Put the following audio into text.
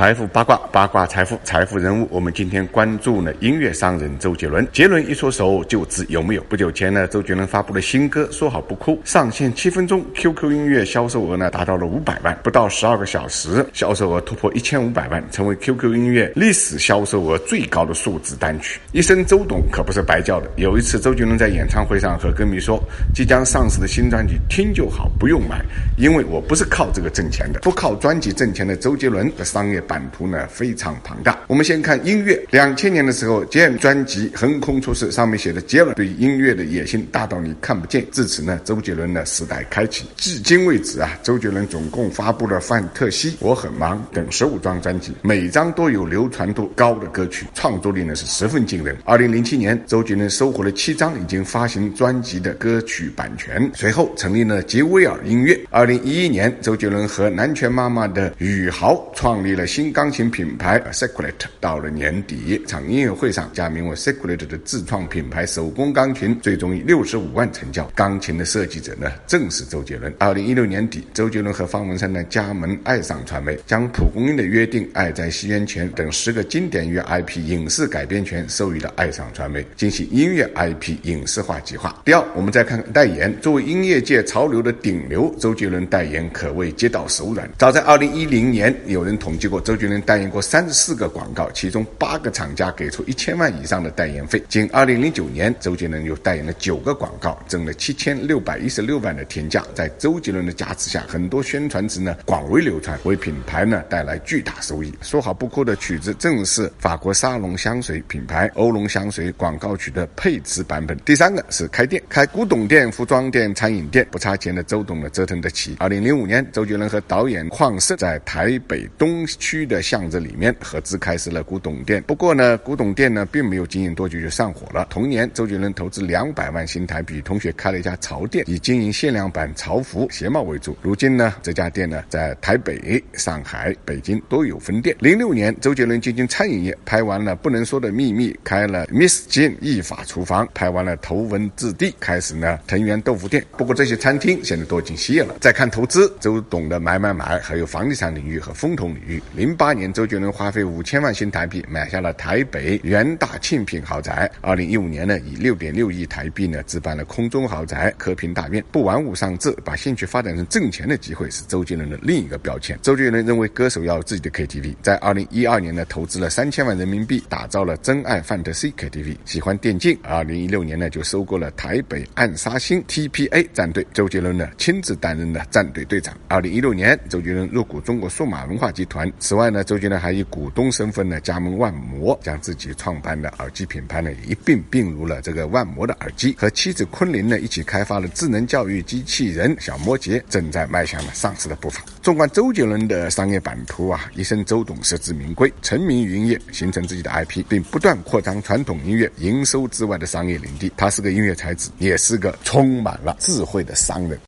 财富八卦，八卦财富，财富人物。我们今天关注呢，音乐商人周杰伦。杰伦一出手就知有没有。不久前呢，周杰伦发布了新歌《说好不哭》，上线七分钟，QQ 音乐销售额呢达到了五百万，不到十二个小时，销售额突破一千五百万，成为 QQ 音乐历史销售额最高的数字单曲。一声周董可不是白叫的。有一次，周杰伦在演唱会上和歌迷说，即将上市的新专辑听就好，不用买，因为我不是靠这个挣钱的。不靠专辑挣钱的周杰伦的商业。版图呢非常庞大。我们先看音乐。两千年的时候，杰伦专辑横空出世，上面写的“杰伦对音乐的野心大到你看不见”。自此呢，周杰伦的时代开启。至今为止啊，周杰伦总共发布了《范特西》《我很忙》等十五张专辑，每张都有流传度高的歌曲，创作力呢是十分惊人。二零零七年，周杰伦收获了七张已经发行专辑的歌曲版权，随后成立了杰威尔音乐。二零一一年，周杰伦和南拳妈妈的宇豪创立了。新钢琴品牌 Secret 到了年底，场音乐会上，加名为 Secret 的自创品牌手工钢琴最终以六十五万成交。钢琴的设计者呢，正是周杰伦。二零一六年底，周杰伦和方文山呢加盟爱上传媒，将蒲公英的约定、爱在西元前等十个经典乐 IP 影视改编权授予了爱上传媒，进行音乐 IP 影视化计划。第二，我们再看看代言。作为音乐界潮流的顶流，周杰伦代言可谓接到手软。早在二零一零年，有人统计过。周杰伦代言过三十四个广告，其中八个厂家给出一千万以上的代言费。仅二零零九年，周杰伦又代言了九个广告，挣了七千六百一十六万的天价。在周杰伦的加持下，很多宣传词呢广为流传，为品牌呢带来巨大收益。说好不哭的曲子正是法国沙龙香水品牌欧龙香水广告曲的配词版本。第三个是开店，开古董店、服装店、餐饮店，不差钱的周董呢折腾得起。二零零五年，周杰伦和导演邝胜在台北东区。区的巷子里面合资开始了古董店，不过呢，古董店呢并没有经营多久就上火了。同年，周杰伦投资两百万新台币，同学开了一家潮店，以经营限量版潮服鞋帽为主。如今呢，这家店呢在台北、上海、北京都有分店。零六年，周杰伦进军餐饮业，拍完了《不能说的秘密》，开了 Miss Jane 意法厨房，拍完了《头文字 D》，开始呢藤原豆腐店。不过这些餐厅现在都已经歇业了。再看投资，周董的买买买，还有房地产领域和风投领域。零八年，周杰伦花费五千万新台币买下了台北元大庆品豪宅。二零一五年呢，以六点六亿台币呢，置办了空中豪宅、客厅大院。不玩物丧志，把兴趣发展成挣钱的机会，是周杰伦的另一个标签。周杰伦认为，歌手要有自己的 KTV。在二零一二年呢，投资了三千万人民币，打造了真爱范特西 KTV。喜欢电竞，二零一六年呢，就收购了台北暗杀星 TPA 战队。周杰伦呢，亲自担任了战队队长。二零一六年，周杰伦入股中国数码文化集团。此外呢，周杰伦还以股东身份呢加盟万魔，将自己创办的耳机品牌呢一并并入了这个万魔的耳机，和妻子昆凌呢一起开发了智能教育机器人小摩羯，正在迈向了上市的步伐。纵观周杰伦的商业版图啊，一生周董实至名归，成名于音乐，形成自己的 IP，并不断扩张传统音乐营收之外的商业领地。他是个音乐才子，也是个充满了智慧的商人。